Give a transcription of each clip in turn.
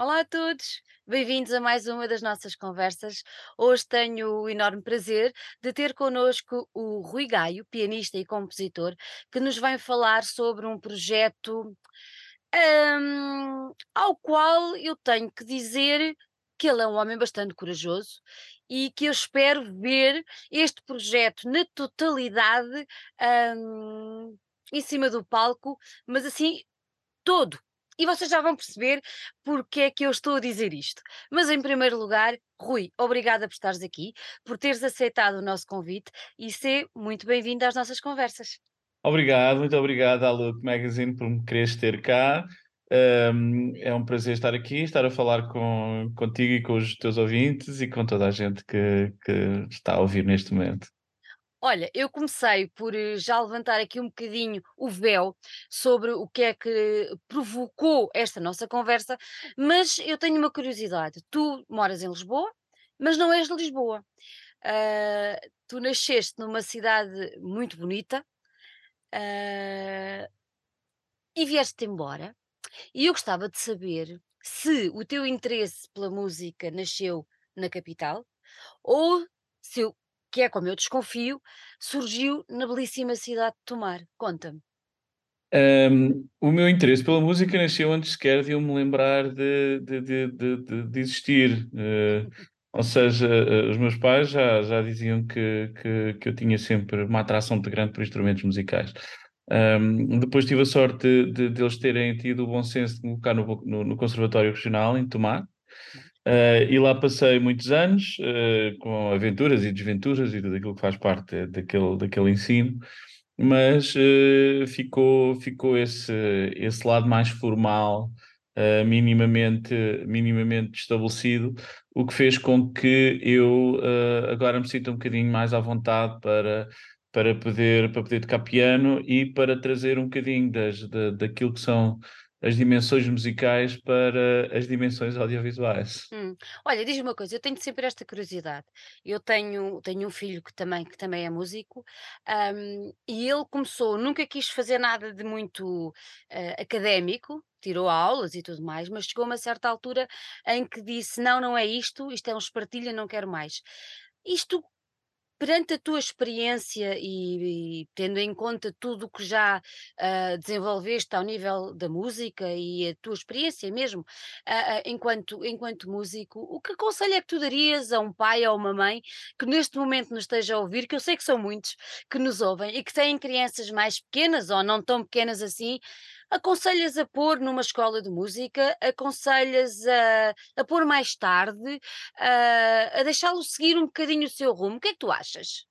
Olá a todos, bem-vindos a mais uma das nossas conversas. Hoje tenho o enorme prazer de ter connosco o Rui Gaio, pianista e compositor, que nos vai falar sobre um projeto hum, ao qual eu tenho que dizer que ele é um homem bastante corajoso e que eu espero ver este projeto na totalidade hum, em cima do palco, mas assim todo e vocês já vão perceber porque é que eu estou a dizer isto. Mas em primeiro lugar, Rui, obrigada por estares aqui, por teres aceitado o nosso convite e ser muito bem-vindo às nossas conversas. Obrigado, muito obrigado à Look Magazine por me quereres ter cá. Um, é um prazer estar aqui, estar a falar com, contigo e com os teus ouvintes e com toda a gente que, que está a ouvir neste momento. Olha, eu comecei por eh, já levantar aqui um bocadinho o véu sobre o que é que provocou esta nossa conversa, mas eu tenho uma curiosidade. Tu moras em Lisboa, mas não és de Lisboa. Ah, tu nasceste numa cidade muito bonita, ah, e vieste-te embora. E eu gostava de saber se o teu interesse pela música nasceu na capital ou se que é como eu desconfio, surgiu na belíssima cidade de Tomar. Conta-me. Um, o meu interesse pela música nasceu antes sequer de eu me lembrar de, de, de, de, de existir. Uh, ou seja, uh, os meus pais já, já diziam que, que, que eu tinha sempre uma atração muito grande por instrumentos musicais. Um, depois tive a sorte de, de, de, eles terem tido o bom senso de me colocar no, no, no Conservatório Regional, em Tomar, Uh, e lá passei muitos anos uh, com aventuras e desventuras e tudo aquilo que faz parte daquele, daquele ensino, mas uh, ficou, ficou esse, esse lado mais formal, minimamente, minimamente estabelecido, o que fez com que eu agora me sinta um bocadinho mais à vontade para, para, poder, para poder tocar piano e para trazer um bocadinho das, da, daquilo que são as dimensões musicais para as dimensões audiovisuais. Hum. Olha, diz-me uma coisa, eu tenho sempre esta curiosidade. Eu tenho, tenho um filho que também, que também é músico, hum, e ele começou, nunca quis fazer nada de muito eh, académico, tirou aulas e tudo mais, mas chegou a uma certa altura em que disse: Não, não é isto, isto é um espartilho, não quero mais. Isto Perante a tua experiência e, e tendo em conta tudo o que já ah, desenvolveste ao nível da música e a tua experiência mesmo ah, ah, enquanto, enquanto músico, o que aconselho é que tu darias a um pai ou uma mãe que neste momento nos esteja a ouvir, que eu sei que são muitos que nos ouvem e que têm crianças mais pequenas ou não tão pequenas assim, Aconselhas a pôr numa escola de música? Aconselhas a, a pôr mais tarde? A, a deixá-lo seguir um bocadinho o seu rumo? O que é que tu achas?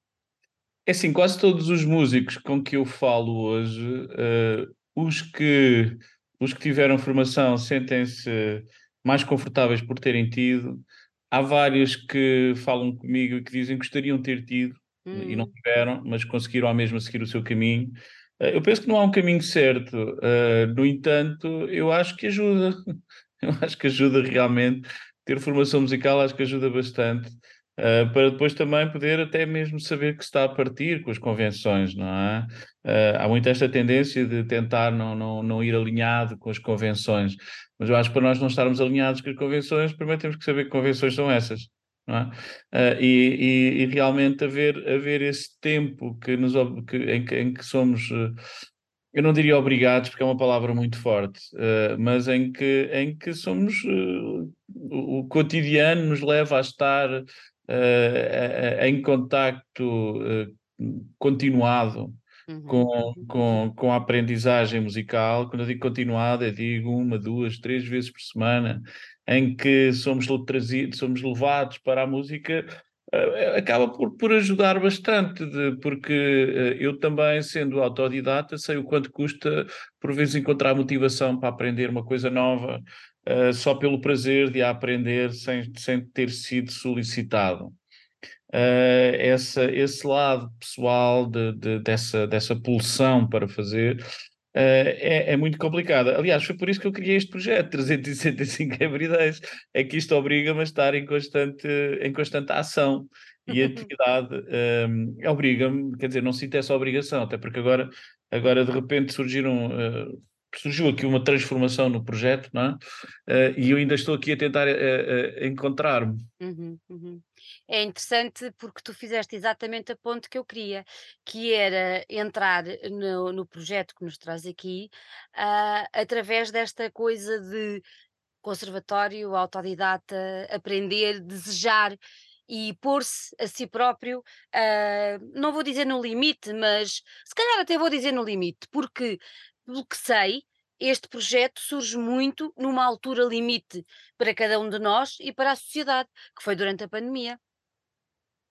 É assim, quase todos os músicos com que eu falo hoje, uh, os, que, os que tiveram formação sentem-se mais confortáveis por terem tido. Há vários que falam comigo e que dizem que gostariam de ter tido e não Hum, tiveram, mas conseguiram ao mesmo seguir o seu caminho. Eh, Eu penso que não há um caminho certo. eh, no entanto, eu acho que ajuda. Eu acho que ajuda realmente. Ter formação musical acho que ajuda bastante. eh, para depois também poder até mesmo saber que está a partir com as convenções, não é? Eh, há muito esta tendência de tentar não, não, não ir alinhado com as convenções. Mas eu acho que para nós não estarmos alinhados com as convenções, primeiro temos que saber que convenções são essas. É? Uh, e, e, e, realmente haver, haver esse tempo que nos, que, em, que, em que somos, uh, eu não diria obrigados, porque é uma palavra muito forte, uh, mas em que, em que somos, o, o, cotidiano nos leva a estar em contacto continuado uhum, com, com, com a aprendizagem musical. Quando eu digo continuada, eu digo uma, duas, três vezes por semana, em que somos somos levados para a música, uh, acaba por, por ajudar bastante, de, porque uh, eu também, sendo autodidata, sei o quanto custa, por vezes, encontrar motivação para aprender uma coisa nova, uh, só pelo prazer de a aprender, sem, sem ter sido solicitado. Uh, essa, esse lado pessoal de, de, dessa, dessa pulsão para fazer é, é, muito complicado. Aliás, foi por isso que eu criei este projeto, 365 Everydays. É que isto obriga-me a estar em constante, em constante ação e atividade. Um, obriga-me, quer dizer, não sinto essa obrigação, até porque agora, agora de repente surgiram. Uh, surgiu aqui uma transformação no projeto, não é? Uh, e eu ainda estou aqui a tentar uh, encontrar-me. Uhum, uhum. É interessante porque tu fizeste exatamente a ponto que eu queria, que era entrar no, no projeto que nos traz aqui, através desta coisa de conservatório, autodidata, aprender, desejar e pôr-se a si próprio, uh, não vou dizer no limite, mas se calhar até vou dizer no limite, porque, pelo que sei, este projeto surge muito numa altura limite para cada um de nós e para a sociedade, que foi durante a pandemia.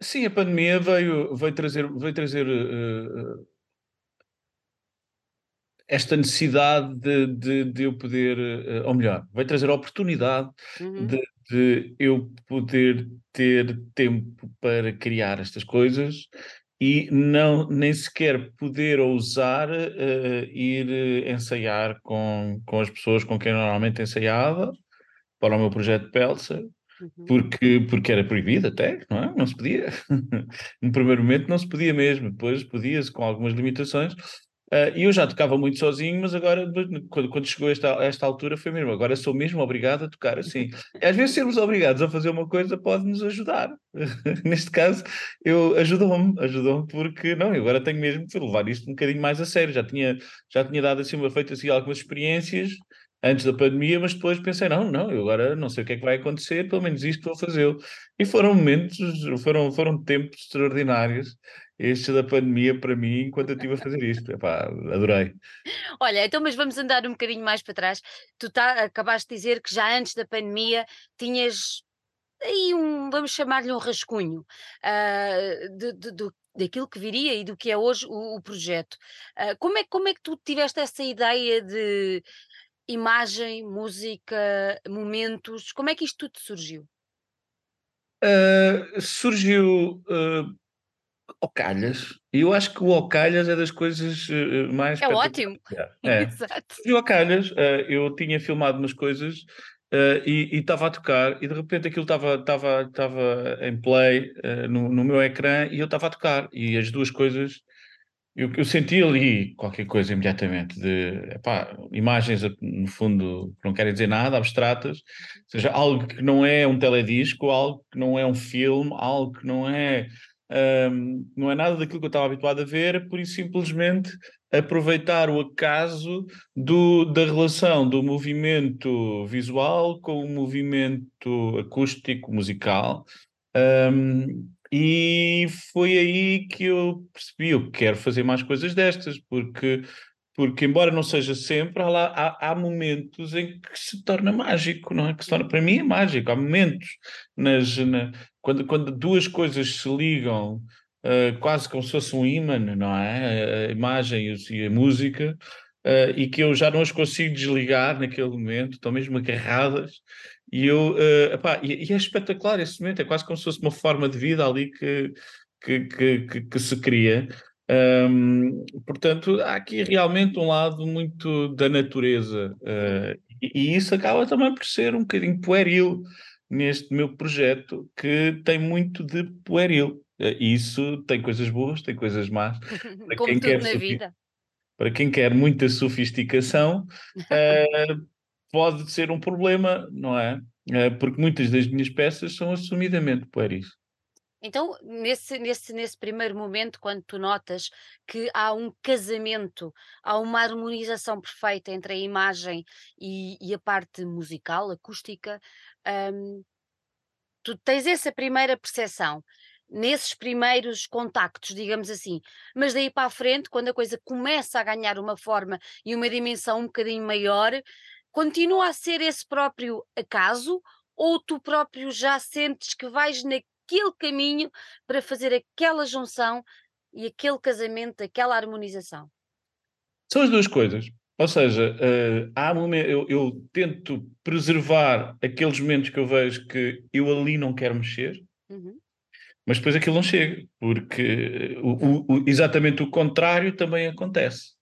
Sim, a pandemia veio, veio trazer, veio trazer uh, esta necessidade de, de, de, eu poder, uh, ou melhor, vai trazer a oportunidade uhum. de, de, eu poder ter tempo para criar estas coisas e não nem sequer poder ousar uh, ir ensaiar com, com as pessoas com quem normalmente ensaiava para o meu projeto uhum. Porque, porque era proibido até, não é? Não se podia. no primeiro momento não se podia mesmo, depois podia-se com algumas limitações, Uh, e eu já tocava muito sozinho, mas agora, quando, quando chegou esta, esta altura, foi mesmo. Agora sou mesmo obrigado a tocar assim. Às vezes sermos obrigados a fazer uma coisa pode nos ajudar. Neste caso, eu ajudou-me, ajudou-me porque não, eu agora tenho mesmo que levar isto um bocadinho mais a sério. Já tinha, já tinha dado assim, feito assim algumas experiências antes da pandemia, mas depois pensei, não, não, eu agora não sei o que é que vai acontecer, pelo menos isto vou fazê-lo. E foram momentos, foram, foram tempos extraordinários este da pandemia para mim enquanto eu estive a fazer isto. Epá, adorei. Olha, então, mas vamos andar um bocadinho mais para trás. Tu tá, acabaste de dizer que já antes da pandemia tinhas aí um, vamos chamar-lhe um rascunho uh, de, de, daquilo que viria e do que é hoje o, o projeto. Uh, como, é, como é que tu tiveste essa ideia de imagem, música, momentos? Como é que isto tudo surgiu? Uh, surgiu ao calhas. E eu acho que o ao calhas é das coisas uh, mais. É ótimo. É. Exato. E ao calhas, uh, eu tinha filmado umas coisas uh, e estava a tocar, e de repente aquilo estava em play no, no meu ecrã e eu estava a tocar. E as duas coisas. Eu, eu senti ali qualquer coisa imediatamente de epá, imagens, no fundo, que não querem dizer nada, abstratas, ou seja, algo que não é um teledisco, algo que não é um filme, algo que não é um, não é nada daquilo que eu estava habituado a ver, por isso simplesmente aproveitar o acaso do, da relação do movimento visual com o movimento acústico musical. Um, e foi aí que eu percebi, eu quero fazer mais coisas destas, porque porque embora não seja sempre, há, lá, há, há, momentos em que se torna mágico, não é? Que se torna, para mim é mágico, há momentos nas, na, quando, quando duas coisas se ligam uh, quase como se fosse um imã, não é? A imagem e a música, uh, e que eu já não as consigo desligar naquele momento, estão mesmo agarradas, e eu, uh, epá, e, e, é espetacular esse momento, é quase como se fosse uma forma de vida ali que, que, que, que, que se cria. Um, portanto, há aqui realmente um lado muito da natureza, uh, e, e, isso acaba também por ser um bocadinho pueril neste meu projeto, que tem muito de pueril. Uh, isso tem coisas boas, tem coisas más. Para Como quem quer na vida. Para quem quer muita sofisticação, uh, pode ser um problema, não é? porque muitas das minhas peças são assumidamente pueris. Então, nesse, nesse, nesse primeiro momento, quando tu notas que há um casamento, há uma harmonização perfeita entre a imagem e, e a parte musical, acústica, hum, tu tens essa primeira percepção, nesses primeiros contactos, digamos assim, mas daí para a frente, quando a coisa começa a ganhar uma forma e uma dimensão um bocadinho maior, continua a ser esse próprio acaso ou tu próprio já sentes que vais na aquele caminho para fazer aquela junção e aquele casamento, aquela harmonização? São as duas coisas. Ou seja, uh, há momentos, eu, eu, tento preservar aqueles momentos que eu vejo que eu ali não quero mexer, uhum. mas depois aquilo não chega, porque o, o, exatamente o contrário também acontece.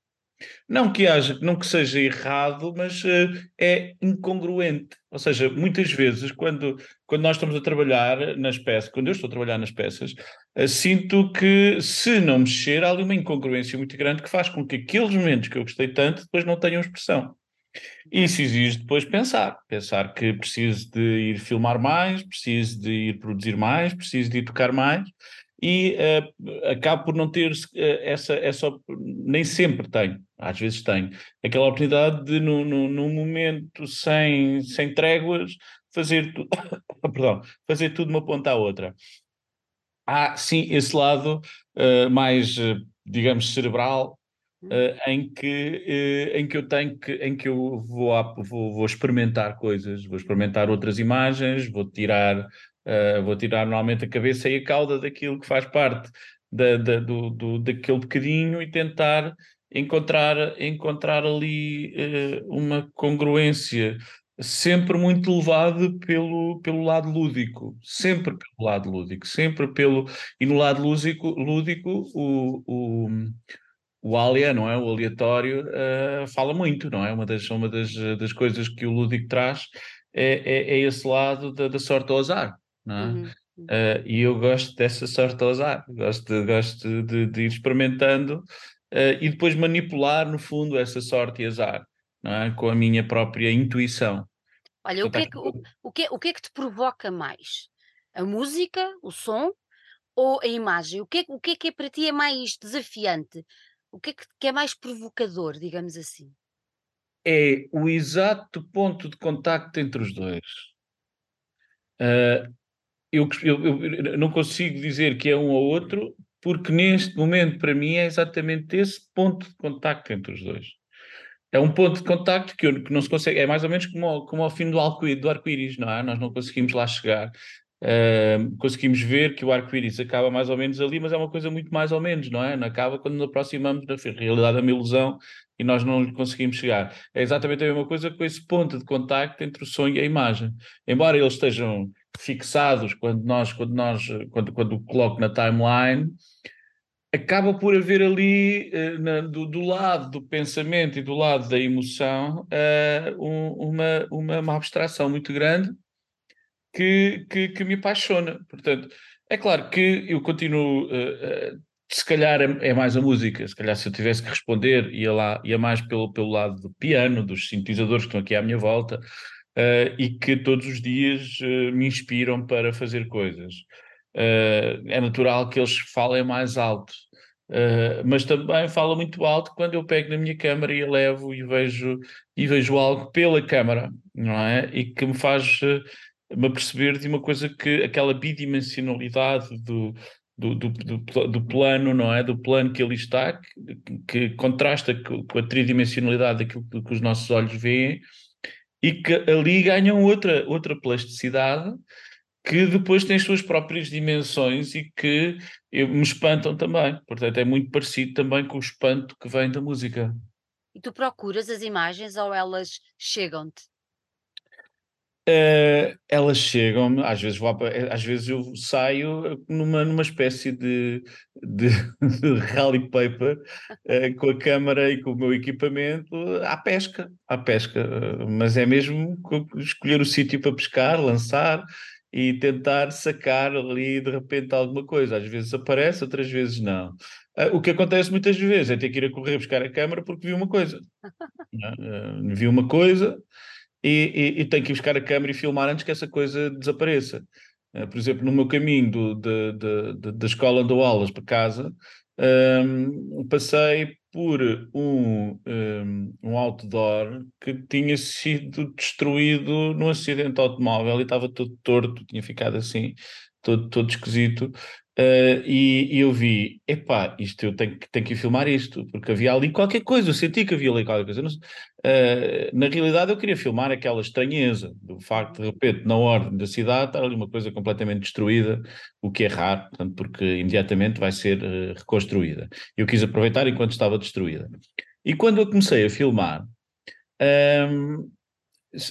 Não que haja, não que seja errado, mas uh, é incongruente. Ou seja, muitas vezes, quando, quando nós estamos a trabalhar nas peças, quando eu estou a trabalhar nas peças, uh, sinto que se não mexer, há ali uma incongruência muito grande que faz com que aqueles momentos que eu gostei tanto depois não tenham expressão. Isso exige depois pensar, pensar que preciso de ir filmar mais, preciso de ir produzir mais, preciso de ir tocar mais, e uh, acabo por não ter uh, essa, essa, nem sempre tenho, às vezes tenho, aquela oportunidade de, num, num, momento sem, sem tréguas, fazer, tu... Perdão, fazer tudo uma ponta à outra. Há, sim, esse lado uh, mais, digamos, cerebral, Uh, em que em que eu tenho que em que eu vou, vou, vou experimentar coisas vou experimentar outras imagens vou tirar Uh, vou tirar normalmente a cabeça e a cauda daquilo que faz parte da, da, do, do, daquele bocadinho e tentar encontrar, encontrar ali uh, uma congruência, sempre muito levado pelo, pelo lado lúdico, sempre pelo lado lúdico, sempre pelo. E no lado lúdico, lúdico o, o, o alia, não é? O aleatório uh, fala muito, não é? Uma das, uma das, das coisas que o lúdico traz é, é, é esse lado da, da sorte ao azar? Uhum. Uh, e eu gosto dessa sorte a usar, gosto de, gosto de, de ir experimentando uh, e depois manipular, no fundo, essa sorte e azar, é? com a minha própria intuição. Olha, o que, é que, o, o, que, o que é que te provoca mais? A música, o som ou a imagem? O que, é, o que é que é para ti é mais desafiante? O que é que, que é mais provocador, digamos assim? É o exato ponto de contacto entre os dois. Uh, eu, eu, eu, não consigo dizer que é um ou outro, porque neste momento, para mim, é exatamente esse ponto de contacto entre os dois. É um ponto de contacto que, que não se consegue, é mais ou menos como, como ao fim do arco-íris, não é? Nós não conseguimos lá chegar. Uh, conseguimos ver que o arco-íris acaba mais ou menos ali, mas é uma coisa muito mais ou menos, não é? Não acaba quando nos aproximamos da realidade, é uma ilusão e nós não conseguimos chegar. É exatamente a mesma coisa com esse ponto de contacto entre o sonho e a imagem. Embora eles estejam fixados quando nós, quando nós, quando, quando coloco na timeline, acaba por haver ali, uh, na, do, do, lado do pensamento e do lado da emoção, uh, um, uma, uma, uma, abstração muito grande que, que, que, me apaixona. Portanto, é claro que eu continuo, uh, se calhar é, é, mais a música, se calhar se eu tivesse que responder, ia lá, ia mais pelo, pelo lado do piano, dos sintetizadores que estão aqui à minha volta, uh, e que todos os dias uh, me inspiram para fazer coisas. Uh, é natural que eles falem mais alto, mas também fala muito alto quando eu pego na minha câmara e levo e vejo, e vejo algo pela câmara, não é? E que me faz me perceber de uma coisa que aquela bidimensionalidade do, do, do, do, do, plano, não é? Do plano que ali está, que, que contrasta com a tridimensionalidade daquilo que os nossos olhos veem, e que ali ganham outra, outra plasticidade que depois tem as suas próprias dimensões e que me espantam também. Portanto, é muito parecido também com o espanto que vem da música. E tu procuras as imagens ou elas chegam-te? Uh, elas chegam às vezes, vou, às vezes eu saio numa, numa espécie de, de, de rally paper uh, com a câmara e com o meu equipamento à pesca, à pesca, uh, mas é mesmo escolher o sítio para pescar, lançar e tentar sacar ali de repente alguma coisa. Às vezes aparece, outras vezes não. o que acontece muitas vezes é ter que ir a correr buscar a câmara porque vi uma coisa. vi uma coisa e, e, e tenho que ir buscar a câmera e filmar antes que essa coisa desapareça. Uh, por exemplo, no meu caminho do, de, de, da escola dou aulas para casa, um, passei por um, um, um, outdoor que tinha sido destruído num acidente de automóvel e estava todo torto, tinha ficado assim, todo, todo esquisito. Uh, e, e, eu vi, epá, isto eu tenho, tenho que filmar isto, porque havia ali qualquer coisa, eu senti que havia ali qualquer coisa. Não, uh, na realidade, eu queria filmar aquela estranheza do facto de, repente, na ordem da cidade, estar ali uma coisa completamente destruída, o que é raro, portanto, porque imediatamente vai ser uh, reconstruída. Eu quis aproveitar enquanto estava destruída. E quando eu comecei a filmar, um,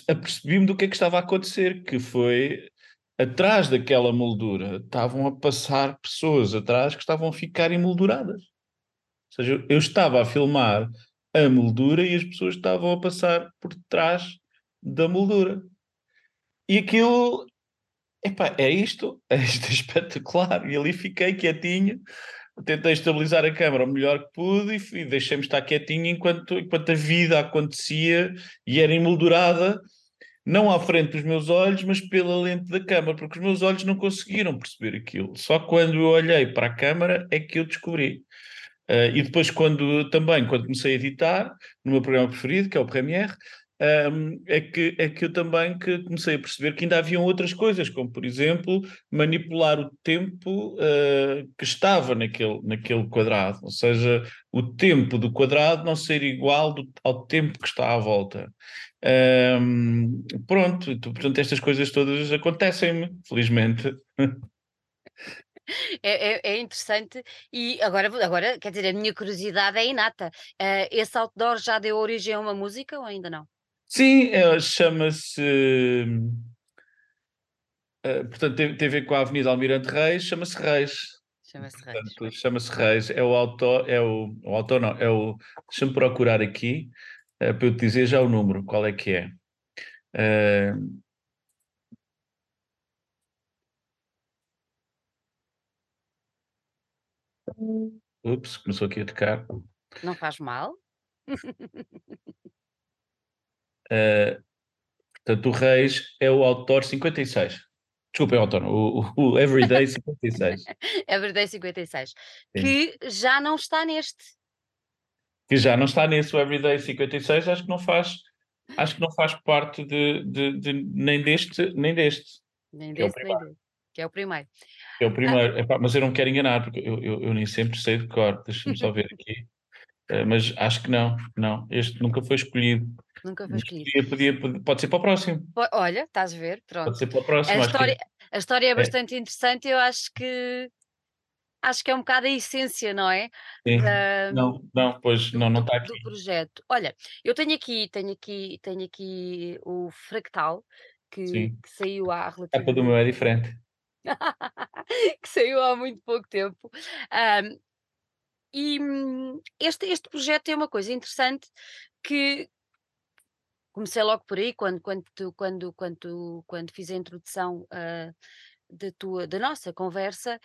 apercebi-me do que é que estava a acontecer, que foi atrás daquela moldura estavam a passar pessoas atrás que estavam a ficar emolduradas. Ou seja, eu estava a filmar a moldura e as pessoas estavam a passar por trás da moldura. E aquilo, epá, é isto, é isto espetacular. E ali fiquei quietinho, tentei estabilizar a câmara o melhor que pude e, e deixei-me estar quietinho enquanto, enquanto a vida acontecia e era emoldurada, não à frente dos meus olhos, mas pela lente da câmara, porque os meus olhos não conseguiram perceber aquilo. Só quando eu olhei para a câmara é que eu descobri. Uh, e depois, quando também, quando comecei a editar, no meu programa preferido, que é o Premiere, um, é, que, é que eu também que comecei a perceber que ainda haviam outras coisas, como por exemplo manipular o tempo uh, que estava naquele, naquele quadrado, ou seja, o tempo do quadrado não ser igual do, ao tempo que está à volta. Um, pronto, portanto, estas coisas todas acontecem-me, felizmente. É, é, é, interessante e agora, agora, quer dizer, a minha curiosidade é inata. Uh, esse outdoor já deu origem a uma música ou ainda não? Sim, eh, chama-se. eh, portanto, tem, tem a ver com a Avenida Almirante Reis, chama-se Reis. Chama-se Reis. Chama-se Reis. É o autor, é o, o autor não, é o. Deixa-me procurar aqui eh, para eu te dizer já o número, qual é que é. Eh, ups, começou aqui a tocar. Não faz mal. Eh, portanto, o Reis é o autor 56. Desculpa, é o autor, o, o Everyday 56. Everyday 56. Sim. Que já não está neste. Que já não está nesse, o Everyday 56, acho que não faz, acho que não faz parte de, de, de nem deste, nem deste. Nem deste, é nem deste. Que é o primeiro. É o primeiro, ah. Epá, mas eu não quero enganar, porque eu, eu, eu nem sempre sei de cor. Deixa-me só ver aqui. Uh, mas acho que não, não. Este nunca foi escolhido. Nunca foi escolhido. Podia, podia, pode ser para o próximo. Olha, estás a ver, pronto. Pode ser para o próximo. A história, que... a história é, é bastante interessante, eu acho que acho que é um bocado a essência, não é? Sim. Da, não, não, pois do, não, não está aqui. Do projeto. Olha, eu tenho aqui, tenho aqui, tenho aqui o fractal que, que saiu há relativamente. A capa do meu é diferente. que saiu há muito pouco tempo. Um, e hum, este, este projeto é uma coisa interessante que comecei logo por aí, quando, quando, quando, quando, quando fiz a introdução uh, da, tua, da nossa conversa,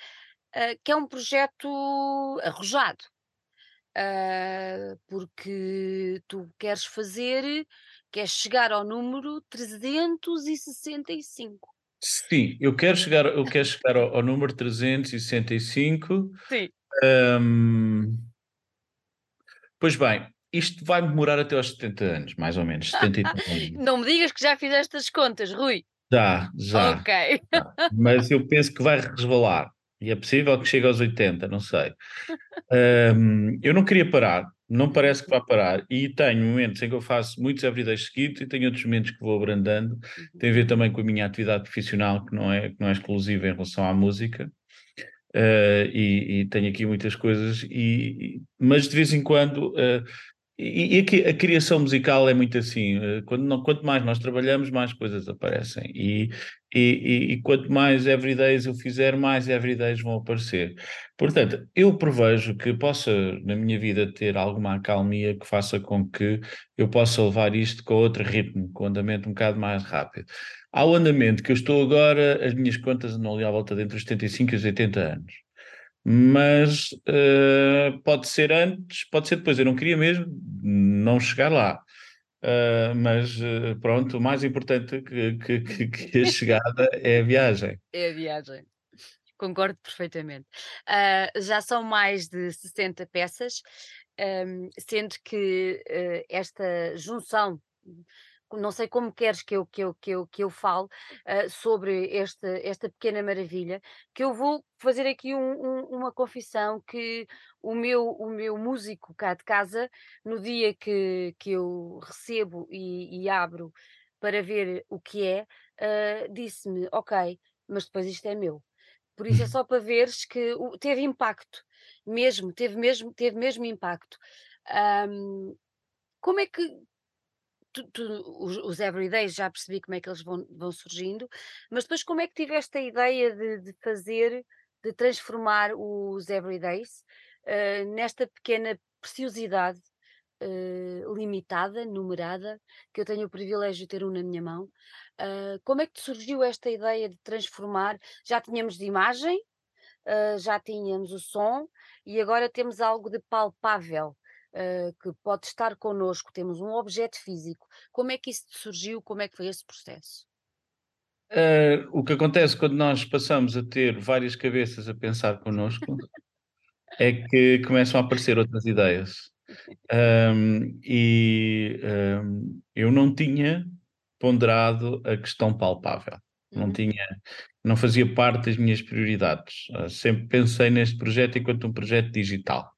uh, que é um projeto arrojado. Uh, porque tu queres fazer, queres chegar ao número 365. Sim, eu quero chegar, eu quero chegar ao, ao número 365. Sim. Um, pois bem, isto vai demorar até aos 70 anos, mais ou menos. 70 anos. Não me digas que já fizeste as contas, Rui. Já, já. Ok. Já. Mas eu penso que vai resvalar. E é possível que chegue aos 80, não sei. Um, eu não queria parar, não parece que vai parar. E tenho momentos em que eu faço muitos everydays seguidos e tenho outros momentos que vou abrandando. Uhum. Tem a ver também com a minha atividade profissional, que não é, que não é exclusiva em relação à música. Uh, e, e, tenho aqui muitas coisas, e, mas de vez em quando uh, e, e a, a, criação musical é muito assim, eh, quando não, quanto mais nós trabalhamos, mais coisas aparecem. E, e, e, quanto mais everydays eu fizer, mais everydays vão aparecer. Portanto, eu prevejo que possa, na minha vida, ter alguma acalmia que faça com que eu possa levar isto com outro ritmo, com andamento um bocado mais rápido. Ao andamento que eu estou agora, as minhas contas andam ali à volta de entre os 75 e os 80 anos mas uh, pode ser antes, pode ser depois. Eu não queria mesmo não chegar lá. Uh, mas uh, pronto, o mais importante que, que, que, a chegada é a viagem. É a viagem, concordo perfeitamente. já são mais de 60 peças, um, ehm, sendo que esta junção não sei como queres que eu, que eu, que eu, que eu fale uh, sobre esta, esta pequena maravilha, que eu vou fazer aqui um, um, uma confissão que o meu, o meu músico cá de casa, no dia que, que eu recebo e, e abro para ver o que é, uh, disse-me, ok, mas depois isto é meu. Por isso é só para veres que teve impacto, mesmo, teve mesmo, teve mesmo impacto. Um, como é que tu, tu, os, os everydays já percebi como é que eles vão, vão surgindo, mas depois como é que tiveste a ideia de, de fazer, de transformar os everydays uh, nesta pequena preciosidade uh, limitada, numerada, que eu tenho o privilégio de ter um na minha mão. Uh, como é que te surgiu esta ideia de transformar? Já tínhamos de imagem, já tínhamos o som e agora temos algo de palpável. Uh, que pode estar connosco, temos um objeto físico. Como é que isso surgiu? Como é que foi esse processo? Uh, o que acontece quando nós passamos a ter várias cabeças a pensar connosco é que começam a aparecer outras ideias. Um, e um, eu não tinha ponderado a questão palpável. Uhum. Não tinha, não fazia parte das minhas prioridades. Uh, sempre pensei neste projeto enquanto um projeto digital.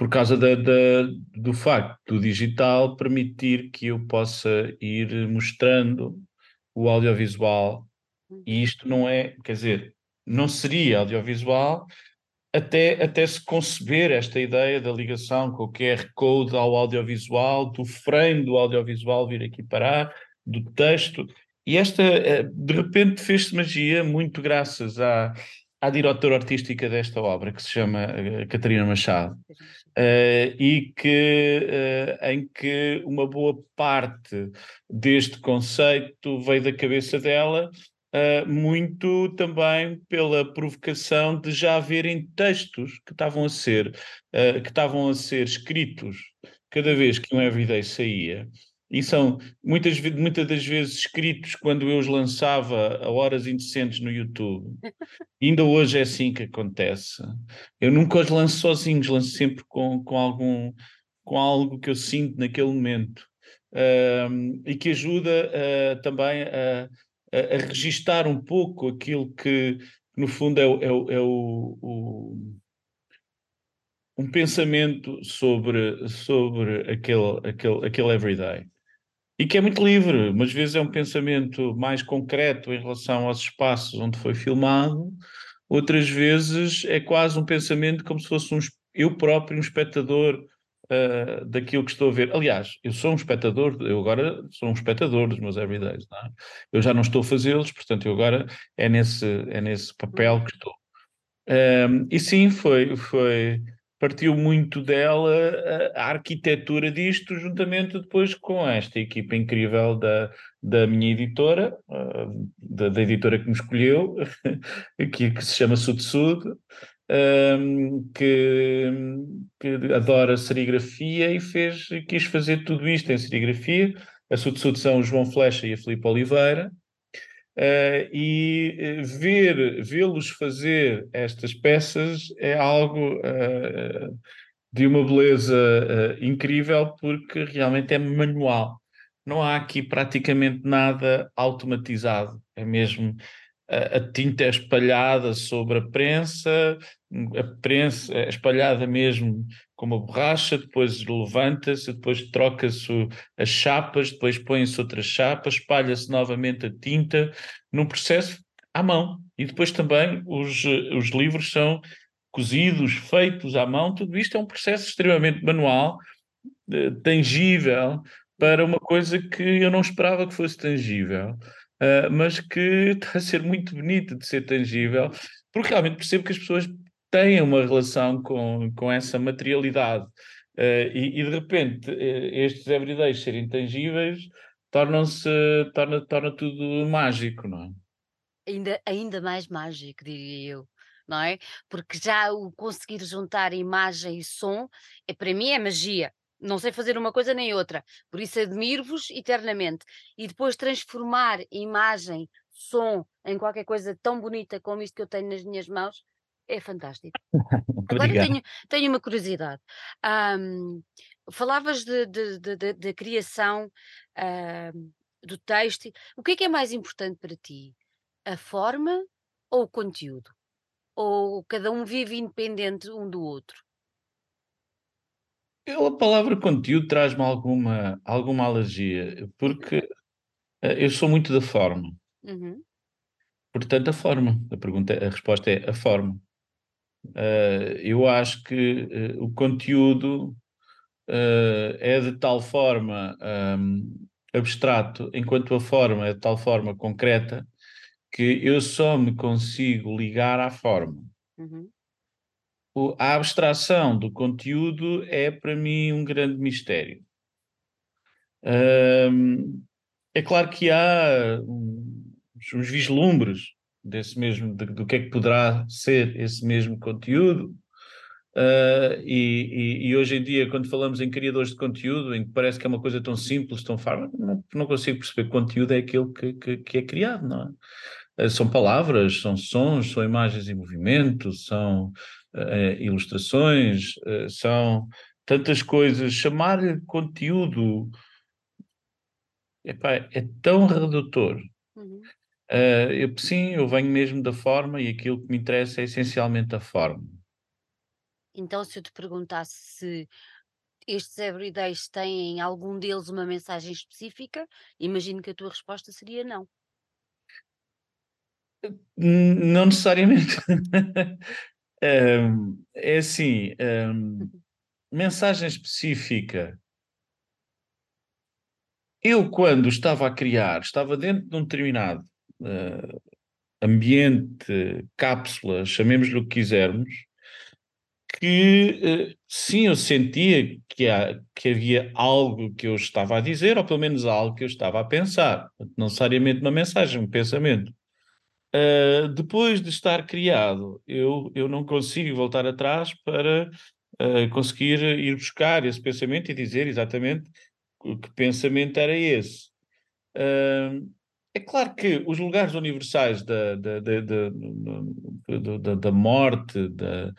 Por causa da, da, do facto do digital permitir que eu possa ir mostrando o audiovisual, e uhum. isto não é, quer dizer, não seria audiovisual até, até se conceber esta ideia da ligação com o QR Code ao audiovisual, do frame do audiovisual vir aqui parar, do texto. E esta, eh, de repente, fez-se magia, muito graças à, à diretora artística desta obra, que se chama eh, Catarina Machado, uh, e que, uh, em que uma boa parte deste conceito veio da cabeça dela, uh, muito também pela provocação de já haverem textos que estavam a ser, que estavam a ser escritos cada vez que um Everyday saía, e são muitas, muitas das vezes escritos quando eu os lançava a horas indecentes no YouTube. E ainda hoje é assim que acontece. Eu nunca os lanço sozinhos, lanço sempre com, com, algum, com algo que eu sinto naquele momento. E que ajuda uh, também a, a, a, registar um pouco aquilo que, no fundo, é, é, é o, o um pensamento sobre, sobre aquele, aquele, aquele everyday e que é muito livre, umas vezes é um pensamento mais concreto em relação aos espaços onde foi filmado, outras vezes é quase um pensamento como se fosse um, eu próprio um espectador uh, daquilo que estou a ver. Aliás, eu sou um espectador, eu agora sou um espectador dos meus everydays, é? eu já não estou a fazê-los, portanto eu agora é nesse, é nesse papel que estou. Um, e sim, foi, foi, partiu muito dela a, arquitetura disto, juntamente depois com esta equipa incrível da, da minha editora, uh, da, da, editora que me escolheu, que, que se chama Sud Sud, um, que, que, adora serigrafia e fez, quis fazer tudo isto em serigrafia. A Sud Sud são o João Flecha e a Filipe Oliveira. Uh, e uh, ver vê-los fazer estas peças é algo uh, de uma beleza incrível porque realmente é manual. Não há aqui praticamente nada automatizado, é mesmo a tinta é espalhada sobre a prensa, a prensa é espalhada mesmo com uma borracha, depois levanta-se, depois troca-se as chapas, depois põe-se outras chapas, espalha-se novamente a tinta, num processo à mão. E depois também os, os livros são cozidos, feitos à mão, tudo isto é um processo extremamente manual, eh, tangível, para uma coisa que eu não esperava que fosse tangível. Uh, mas que está a ser muito bonito de ser tangível, porque realmente percebo que as pessoas têm uma relação com, com essa materialidade. Uh, e, e, de repente, uh, estes everydays serem tangíveis tornam-se, torna, torna tudo mágico, não é? Ainda, ainda mais mágico, diria eu. Não é? Porque já o conseguir juntar imagem e som, é, para mim é magia não sei fazer uma coisa nem outra, por isso admiro-vos eternamente. E depois transformar imagem, som em qualquer coisa tão bonita como isto que eu tenho nas minhas mãos, é fantástico. Agora tenho, tenho uma curiosidade. Um, falavas da criação um, do texto. O que é que é mais importante para ti? A forma ou o conteúdo? Ou cada um vive independente um do outro? Eu, a palavra conteúdo traz-me alguma, alguma alergia, porque eh, eu sou muito da forma. Uhum. Portanto, a forma. A, pergunta, a resposta é a forma. Uh, eu acho que uh, o conteúdo uh, é de tal forma um, abstrato, enquanto a forma é de tal forma concreta, que eu só me consigo ligar à forma. Uhum. a abstração do conteúdo é para mim um grande mistério. Um, é claro que há uns, uns vislumbres desse mesmo, de, do que é que poderá ser esse mesmo conteúdo. Uh, e, e, e, hoje em dia, quando falamos em criadores de conteúdo, em que parece que é uma coisa tão simples, tão fácil, não, não consigo perceber que conteúdo é aquele que, que, que é criado, não é? Uh, são palavras, são sons, são imagens em movimento, são uh, ilustrações, são tantas coisas. Chamar-lhe conteúdo epá, é tão redutor. Uhum. Uh, eu, sim, eu venho mesmo da forma e aquilo que me interessa é essencialmente a forma. Então, se eu te perguntasse se estes everydays têm algum deles uma mensagem específica, imagino que a tua resposta seria não. Não necessariamente. um, é assim, um, mensagem específica. Eu, quando estava a criar, estava dentro de um determinado uh, ambiente, cápsula, chamemos-lhe o que quisermos, que uh, sim, eu sentia que, há, que havia algo que eu estava a dizer, ou pelo menos algo que eu estava a pensar, não necessariamente uma mensagem, um pensamento. Uh, depois de estar criado, eu, eu não consigo voltar atrás para uh, conseguir ir buscar esse pensamento e dizer exatamente que pensamento era esse. Uh, é claro que os lugares universais da, da, da, da, da morte, da,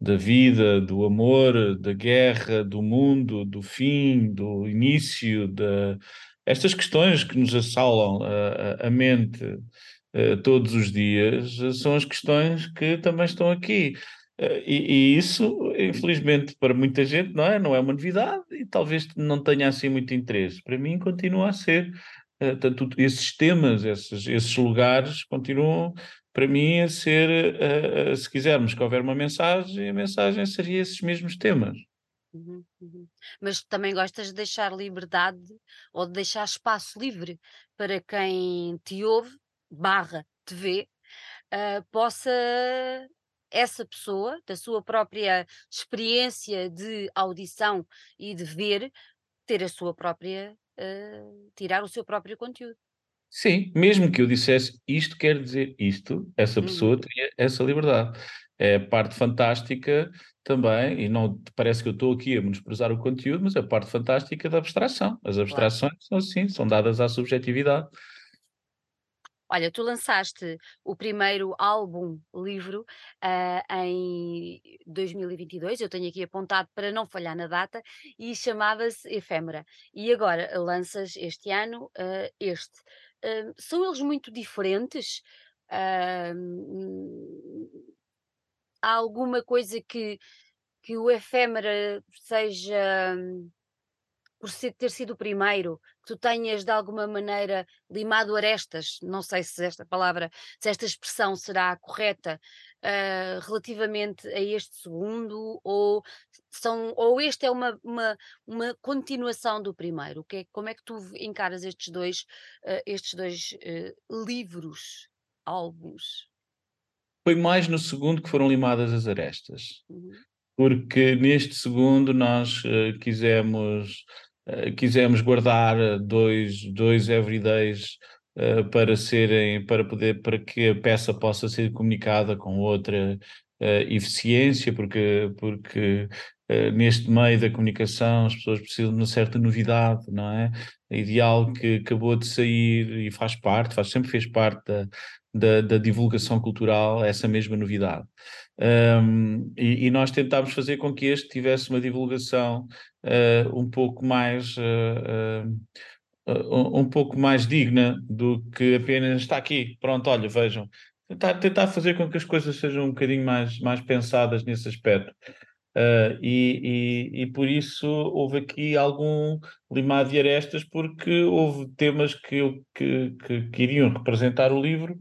da vida, do amor, da guerra, do mundo, do fim, do início, de, estas questões que nos assalam a, a mente uh, todos os dias são as questões que também estão aqui. Uh, e, e, isso, infelizmente, para muita gente não é, não é uma novidade e talvez não tenha assim muito interesse. Para mim, continua a ser Uh, tanto esses temas, esses, esses lugares continuam para mim a ser, uh, uh, se quisermos que houver uma mensagem, a mensagem seria esses mesmos temas. Uhum, uhum. Mas também gostas de deixar liberdade ou de deixar espaço livre para quem te ouve, barra, te vê, possa essa pessoa, da sua própria experiência de audição e de ver, ter a sua própria uh, tirar o seu próprio conteúdo. Sim, mesmo que eu dissesse isto quer dizer isto, essa pessoa uhum. teria essa liberdade. É a parte fantástica também, e não parece que eu estou aqui a menosprezar o conteúdo, mas é a parte fantástica da abstração. As abstrações claro. são assim, são dadas à subjetividade. Olha, tu lançaste o primeiro álbum, livro, uh, em 2022, eu tenho aqui apontado para não falhar na data, e chamava-se Efêmera. E agora lanças este ano uh, este. Uh, são eles muito diferentes? há alguma coisa que, que o Efêmera seja por ser, ter sido o primeiro, que tu tenhas de alguma maneira limado arestas, não sei se esta palavra, se esta expressão será correta, uh, relativamente a este segundo, ou, são, ou este é uma, uma, uma continuação do primeiro? Que é, como é que tu encaras estes dois, uh, estes dois uh, livros, álbuns? Foi mais no segundo que foram limadas as arestas. Uhum porque neste segundo nós uh, quisemos quisemos guardar dois, dois everydays uh, para serem, para poder, para que a peça possa ser comunicada com outra eficiência, porque, porque neste meio da comunicação as pessoas precisam de uma certa novidade, não é? Ideal que acabou de sair e faz parte, faz, sempre fez parte da, da, da divulgação cultural, essa mesma novidade. Um, e, e, nós tentámos fazer com que este tivesse uma divulgação uh, um pouco mais uh, uh, um pouco mais digna do que apenas está aqui, pronto, olha, vejam. Tentar, tentar fazer com que as coisas sejam um bocadinho mais, mais pensadas nesse aspecto. Uh, e, e, e, por isso houve aqui algum limar de arestas, porque houve temas que, que, que, que, iriam representar o livro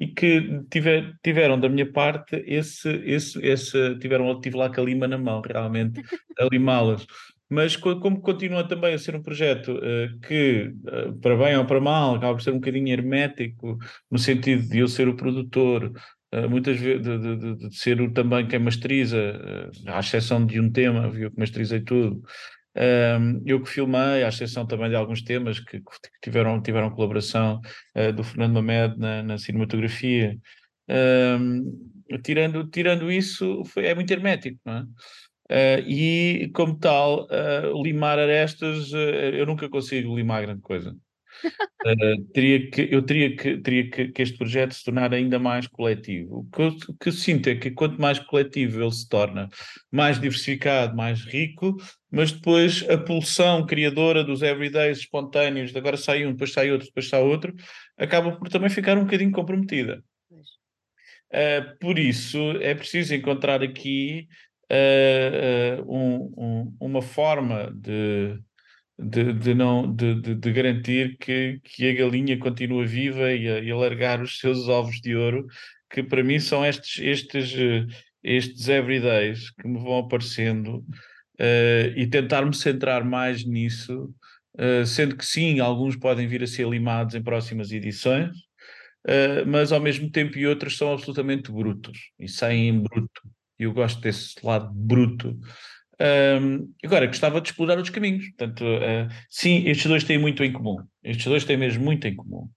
e que tiver, tiveram da minha parte esse, esse, esse tiveram, tive lá com a lima na mão, realmente, a limá-las. Mas como continua também a ser um projeto uh, que, uh, para bem ou para mal, acaba por ser um bocadinho hermético, no sentido de eu ser o produtor, muitas vezes de, de, de, ser o também quem masteriza, uh, à exceção de um tema, viu que masterizei tudo. Um, eu que filmei, à exceção também de alguns temas que, tiveram, tiveram colaboração uh, do Fernando Mamed na, na cinematografia. Um, tirando, tirando isso, foi, é muito hermético, não é? Uh, e, como tal, uh, limar arestas, uh, eu nunca consigo limar grande coisa. Teria que, eu teria, que, teria que, que, este projeto se tornar ainda mais coletivo. O que eu, que sinto é que quanto mais coletivo ele se torna, mais diversificado, mais rico, mas depois a pulsão criadora dos everydays espontâneos, de agora sai um, depois sai outro, depois sai outro, acaba por também ficar um bocadinho comprometida. Uh, por isso é preciso encontrar aqui uh, uh, um, um, uma forma de, de, de não, de, de, garantir que, que a galinha continua viva e a, e largar os seus ovos de ouro, que para mim são estes, estes, estes everydays que me vão aparecendo e tentar me centrar mais nisso, sendo que sim, alguns podem vir a ser limados em próximas edições, uh, mas ao mesmo tempo e outros são absolutamente brutos e saem em bruto. Eu gosto desse lado bruto. Um, agora, gostava de explorar outros caminhos. Portanto, uh, sim, estes dois têm muito em comum. Estes dois têm mesmo muito em comum.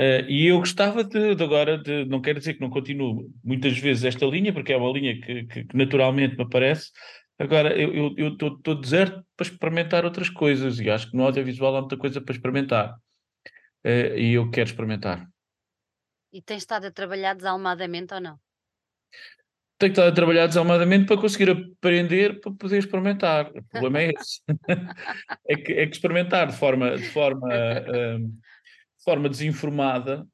Uh, e eu gostava de, de, agora, de, não quero dizer que não continuo muitas vezes esta linha, porque é uma linha que, que, que naturalmente me aparece. Agora, eu estou deserto para experimentar outras coisas e acho que no audiovisual há muita coisa para experimentar. Uh, e eu quero experimentar. E tens estado a trabalhar desalmadamente ou não? Tenho estado a trabalhar desalmadamente para conseguir aprender para poder experimentar. O problema é esse. é, que, é que experimentar de forma, de forma, uh, de forma desinformada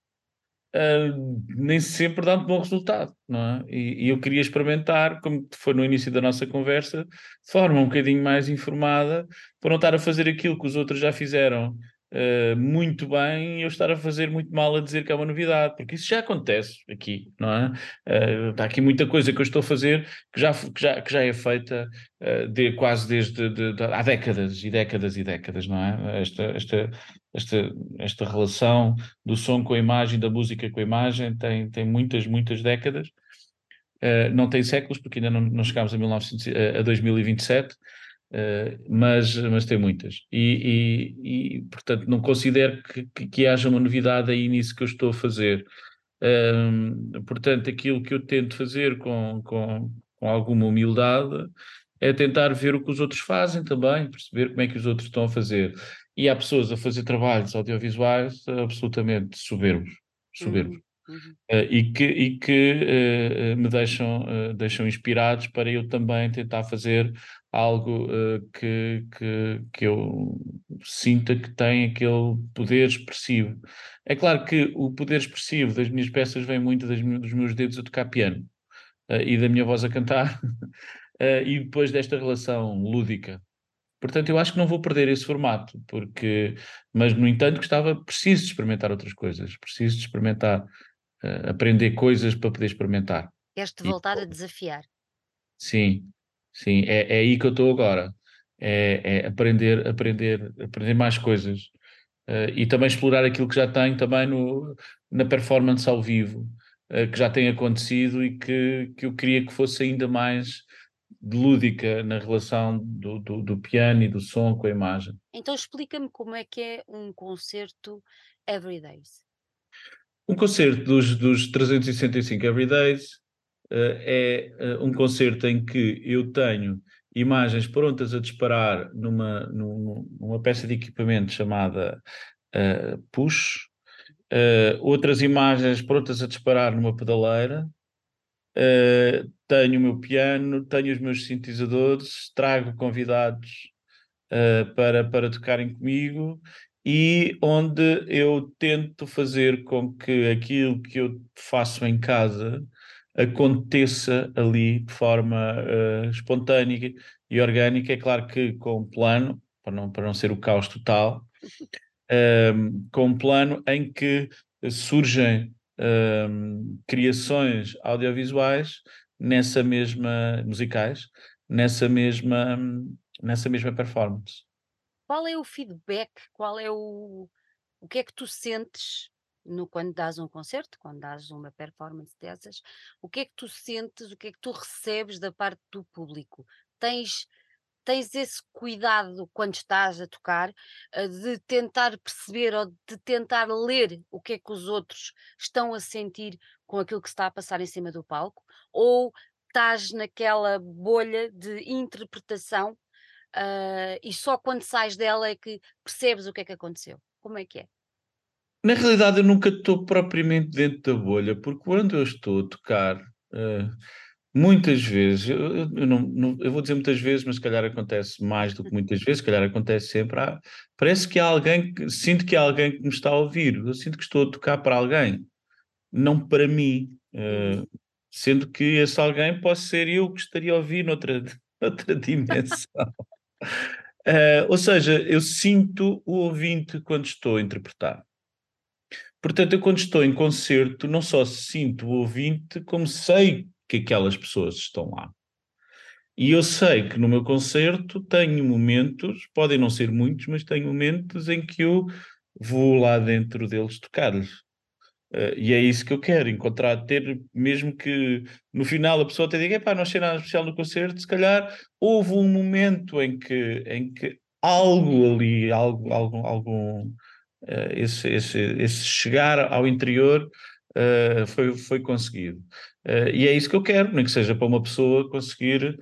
uh, nem sempre dá um bom resultado, não é? E, e, eu queria experimentar, como foi no início da nossa conversa, de forma um bocadinho mais informada, para não estar a fazer aquilo que os outros já fizeram uh, muito bem eu estar a fazer muito mal a dizer que é uma novidade, porque isso já acontece aqui, não é? Uh, está aqui muita coisa que eu estou a fazer que já, que já, que já é feita uh, de, quase desde de, de, há décadas e décadas e décadas, não é? Esta, esta, esta, esta relação do som com a imagem, da música com a imagem, tem, tem muitas, muitas décadas. Uh, não tem séculos, porque ainda não, não chegámos a, 1900, a 2027, Uh, mas, mas tem muitas. E, e, e portanto, não considero que, que, que, haja uma novidade aí nisso que eu estou a fazer. Um, portanto, aquilo que eu tento fazer com, com, com alguma humildade é tentar ver o que os outros fazem também, perceber como é que os outros estão a fazer. E há pessoas a fazer trabalhos audiovisuais absolutamente soberbos, soberbos. Uhum. Uhum. Uh, e que, e que uh, me deixam, deixam inspirados para eu também tentar fazer algo que, que, que eu sinta que tem aquele poder expressivo. É claro que o poder expressivo das minhas peças vem muito das, dos meus dedos a tocar piano e da minha voz a cantar, e depois desta relação lúdica Portanto, eu acho que não vou perder esse formato, porque, mas no entanto, gostava, preciso de experimentar outras coisas, preciso de experimentar uh, aprender coisas para poder experimentar. Queres-te voltar e, a desafiar? Sim, sim, é, é aí que eu estou agora. É, é, aprender, aprender, aprender mais coisas. Uh, e também explorar aquilo que já tenho também no, na performance ao vivo, uh, que já tem acontecido e que, que eu queria que fosse ainda mais lúdica na relação do, do, do, piano e do som com a imagem. Então explica-me como é que é um concerto Everydays. Um concerto dos, dos 365 Everydays é uh, um concerto em que eu tenho imagens prontas a disparar numa, numa, numa peça de equipamento chamada uh, Push, outras imagens prontas a disparar numa pedaleira, tenho o meu piano, tenho os meus sintetizadores, trago convidados para, para tocarem comigo e onde eu tento fazer com que aquilo que eu faço em casa aconteça ali de forma uh, espontânea e orgânica. É claro que com um plano, para não, para não ser o caos total, ehm, com um plano em que surgem ehm, criações audiovisuais nessa mesma, musicais, nessa mesma, nessa mesma performance. Qual é o feedback? Qual é o. O que é que tu sentes no, quando dás um concerto, quando dás uma performance dessas, o que é que tu sentes, o que é que tu recebes da parte do público? Tens, tens esse cuidado quando estás a tocar eh, de tentar perceber ou de tentar ler o que é que os outros estão a sentir com aquilo que está a passar em cima do palco? Ou estás naquela bolha de interpretação ah, e só quando sais dela é que percebes o que é que aconteceu? Como é que é? Na realidade, eu nunca estou propriamente dentro da bolha, porque quando eu estou a tocar, uh, muitas vezes, eu, eu, não, não, eu, vou dizer muitas vezes, mas se calhar acontece mais do que muitas vezes, se calhar acontece sempre. Há, parece que há alguém, que, sinto que há alguém que me está a ouvir, eu sinto que estou a tocar para alguém, não para mim. Uh, sendo que esse alguém pode ser eu que estaria a ouvir noutra, noutra dimensão. uh, ou seja, eu sinto o ouvinte quando estou a interpretar. Portanto, eu quando estou em concerto, não só sinto o ouvinte, como sei que aquelas pessoas estão lá. E eu sei que no meu concerto tenho momentos, podem não ser muitos, mas tenho momentos em que eu vou lá dentro deles tocar-lhes. Uh, e é isso que eu quero, encontrar, ter, mesmo que no final a pessoa te diga, pá, não achei nada especial no concerto, se calhar houve um momento em que, em que algo ali, algo, algum, uh, esse, esse, esse chegar ao interior uh, foi, foi conseguido. Uh, e é isso que eu quero, nem que seja para uma pessoa conseguir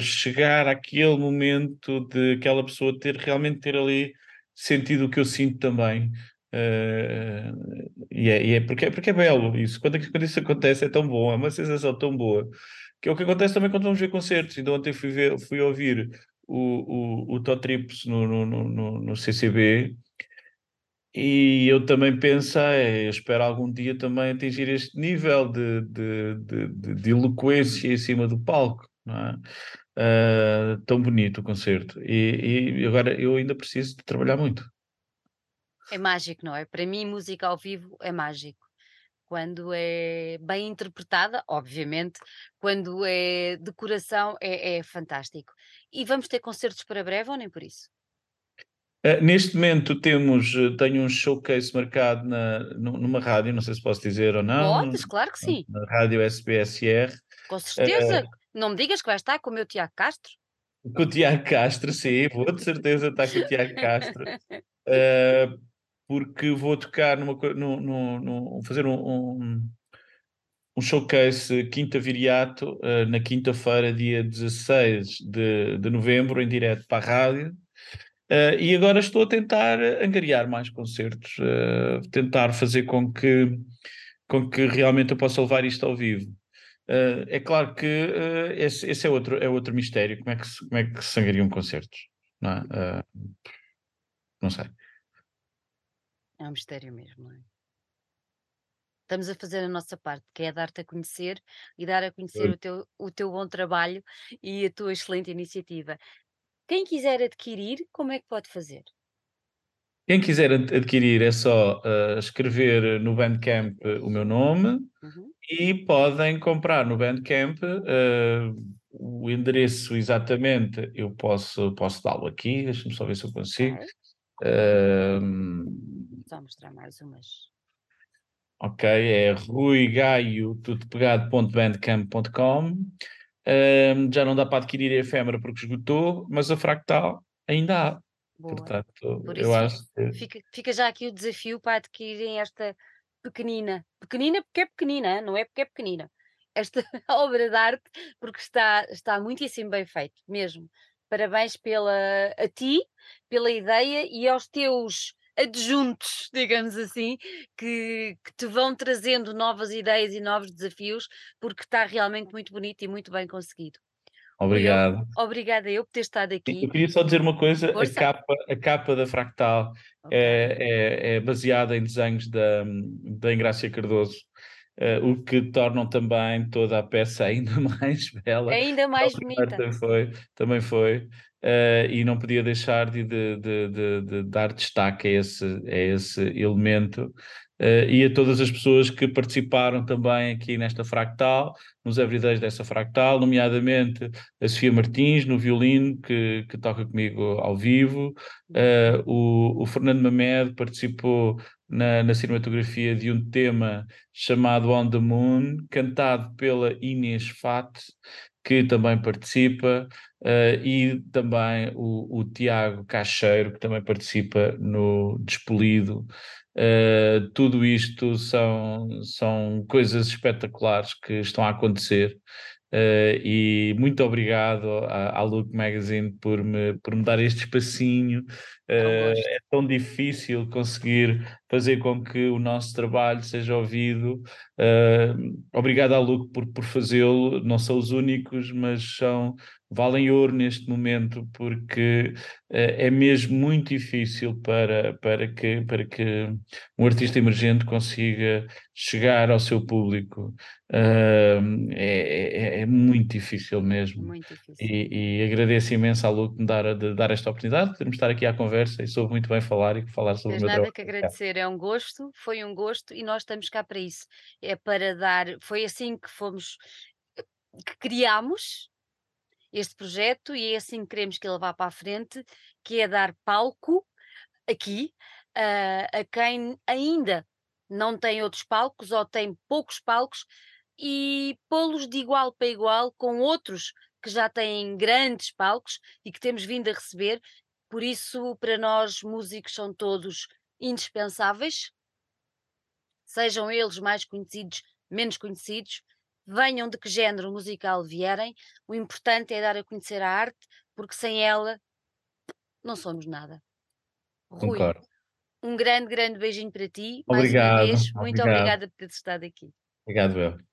chegar àquele momento de aquela pessoa ter realmente ter ali sentido o que eu sinto também. e, é, e é, porque, é porque é belo isso. Quando, quando isso acontece é tão bom, é uma sensação tão boa. Que é o que acontece também quando vamos ver concertos. Então ontem fui, ver, fui ouvir o, o, o Top Trips no, no, no, no CCB e eu também pensei, é, espero algum dia também atingir este nível de, de, de, de, de eloquência em cima do palco, não é? Uh, tão bonito o concerto. E, e, agora eu ainda preciso de trabalhar muito. É mágico, não é? Para mim, música ao vivo é mágico. Quando é bem interpretada, obviamente, quando é decoração, é, é fantástico. E vamos ter concertos para breve ou nem por isso? Uh, neste momento temos, eh, tenho um showcase marcado na, numa rádio, não sei se posso dizer ou não. Podes, claro que sim. Na rádio SBSR. Com certeza. Uh, não me digas que vai estar com o meu Tiago Castro. Com o Tiago Castro, sim, vou de certeza estar com o Tiago Castro. Uh, porque vou tocar numa no, no, no fazer um, um, um, showcase Quinta Viriato na quinta-feira, dia 16 de, de novembro, em direto para a rádio. Uh, e agora estou a tentar angariar mais concertos, uh, tentar fazer com que, com que realmente eu possa levar isto ao vivo. Uh, é claro que esse, esse, é, outro, é outro mistério, como é que se, como é que se angariam concertos? Não, é? não sei. É um mistério mesmo, não é? Estamos a fazer a nossa parte, que é dar-te a conhecer e dar a conhecer o teu, o teu bom trabalho e a tua excelente iniciativa. Quem quiser adquirir, como é que pode fazer? Quem quiser adquirir é só uh, escrever no Bandcamp uh, o meu nome uhum. e podem comprar no Bandcamp uh, o endereço exatamente. Eu posso, posso dá-lo aqui, deixa-me só ver se eu consigo. Só mostrar mais umas. Ok, é ruigaio, tudo pegado.bandcamp.com um, já não dá para adquirir a efêmera porque esgotou, mas a fractal ainda há. Boa. Portanto, Por eu acho que... fica, fica já aqui o desafio para adquirirem esta pequenina. Pequenina porque é pequenina, não é porque é pequenina. Esta obra de arte, porque está, está muitíssimo bem feito, mesmo. Parabéns pela, a ti, pela ideia e aos teus adjuntos, digamos assim, que, que, te vão trazendo novas ideias e novos desafios, porque está realmente muito bonito e muito bem conseguido. Obrigado. Eu, obrigada eu por ter estado aqui. Eu queria só dizer uma coisa: a capa, a capa da Fractal okay. é, é, é, baseada em desenhos da, da Ingrácia Cardoso. Uh, o que tornam também toda a peça ainda mais bela. Ainda mais bonita. Também foi, também foi uh, e não podia deixar de, de, de, de, dar destaque a esse, a esse elemento. Uh, e a todas as pessoas que participaram também aqui nesta fractal, nos everydays dessa fractal, nomeadamente a Sofia Martins no violino, que, que toca comigo ao vivo, uh, o, o, Fernando Mamed participou na, na, cinematografia de um tema chamado On the Moon, cantado pela Inês Fat, que também participa, uh, e também o, o, Tiago Cacheiro, que também participa no Despolido. Uh, tudo isto são, são coisas espetaculares que estão a acontecer. Uh, e muito obrigado à, à Look Magazine por me, por me dar este espacinho. Uh, é tão difícil conseguir fazer com que o nosso trabalho seja ouvido. Uh, obrigado à Look por, por fazê-lo. Não são os únicos, mas são valem ouro neste momento, porque é mesmo muito difícil para, para, que, para que um artista emergente consiga chegar ao seu público. Uh, é, é, é, muito difícil mesmo. Muito difícil. E, e agradeço imenso à Lu de me dar, de dar esta oportunidade, de podermos estar aqui à conversa e soube muito bem falar e falar sobre Tens o meu nada que agradecer, é um gosto, foi um gosto e nós estamos cá para isso. É para dar, foi assim que fomos, que criámos este projeto e é assim que queremos que ele vá para a frente, que é dar palco aqui uh, a quem ainda não tem outros palcos ou tem poucos palcos e pô-los de igual para igual com outros que já têm grandes palcos e que temos vindo a receber. Por isso, para nós, músicos são todos indispensáveis, sejam eles mais conhecidos, menos conhecidos, venham de que género musical vierem, o importante é dar a conhecer a arte, porque sem ela não somos nada. Rui, Concordo. um grande, grande beijinho para ti. Mais uma vez, muito obrigado. obrigada por ter estado aqui. Obrigado, eu.